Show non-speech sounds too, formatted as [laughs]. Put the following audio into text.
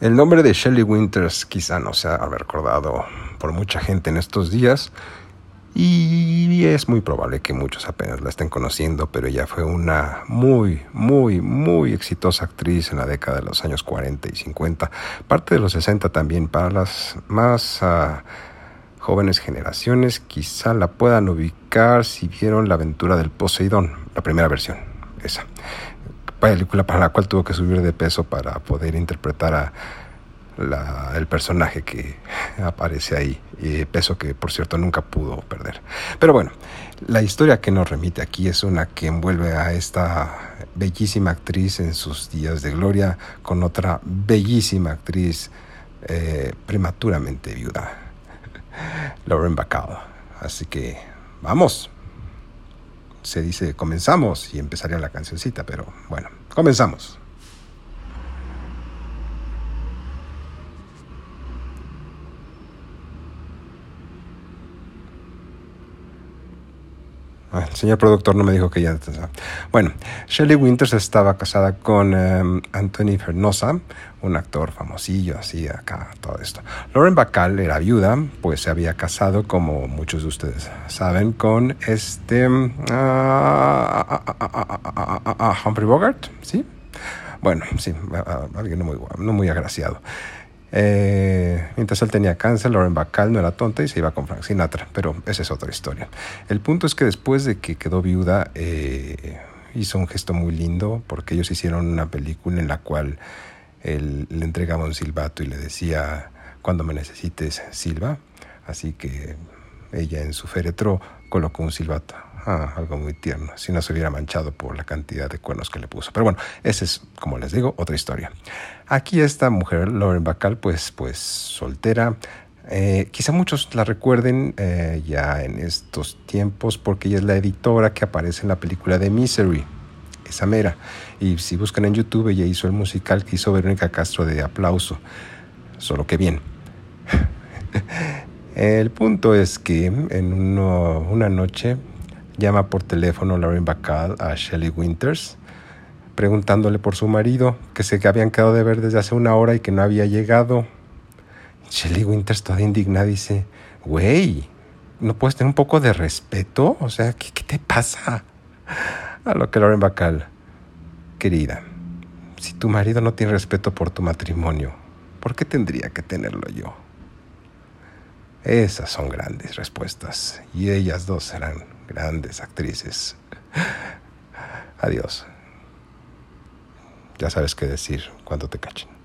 El nombre de Shelley Winters quizá no sea recordado por mucha gente en estos días y es muy probable que muchos apenas la estén conociendo, pero ella fue una muy, muy, muy exitosa actriz en la década de los años 40 y 50, parte de los 60 también, para las más uh, jóvenes generaciones quizá la puedan ubicar si vieron La aventura del Poseidón, la primera versión, esa película para la cual tuvo que subir de peso para poder interpretar a el personaje que [laughs] aparece ahí, y peso que por cierto nunca pudo perder. Pero bueno, la historia que nos remite aquí es una que envuelve a esta bellísima actriz en sus días de gloria con otra bellísima actriz eh, prematuramente viuda, [laughs] Lauren Bacall. Así que vamos se dice comenzamos y empezaría la cancioncita, pero bueno, comenzamos. El señor productor no me dijo que ya. Bueno, Shelley Winters estaba casada con um, Anthony Fernosa, un actor famosillo, así acá, todo esto. Lauren Bacall era viuda, pues se había casado, como muchos de ustedes saben, con este. Uh, Humphrey Bogart, ¿sí? Bueno, sí, alguien no muy, no muy agraciado. Eh, mientras él tenía cáncer, Lauren Bacall no era tonta y se iba con Frank Sinatra, pero esa es otra historia. El punto es que después de que quedó viuda, eh, hizo un gesto muy lindo porque ellos hicieron una película en la cual él le entregaba un silbato y le decía, cuando me necesites, silba. Así que ella en su féretro colocó un silbato. Ah, algo muy tierno, si no se hubiera manchado por la cantidad de cuernos que le puso. Pero bueno, esa es, como les digo, otra historia. Aquí esta mujer, Lauren Bacall, pues, pues soltera. Eh, quizá muchos la recuerden eh, ya en estos tiempos porque ella es la editora que aparece en la película de Misery, esa mera. Y si buscan en YouTube, ella hizo el musical que hizo Verónica Castro de Aplauso. Solo que bien. [laughs] el punto es que en una noche llama por teléfono Lauren Bacall a Shelley Winters preguntándole por su marido, que se habían quedado de ver desde hace una hora y que no había llegado. Shelley Winters, toda indignada, dice, güey, ¿no puedes tener un poco de respeto? O sea, ¿qué, qué te pasa? A lo que Lauren Bacall, querida, si tu marido no tiene respeto por tu matrimonio, ¿por qué tendría que tenerlo yo? Esas son grandes respuestas y ellas dos serán grandes actrices. Adiós. Ya sabes qué decir cuando te cachen.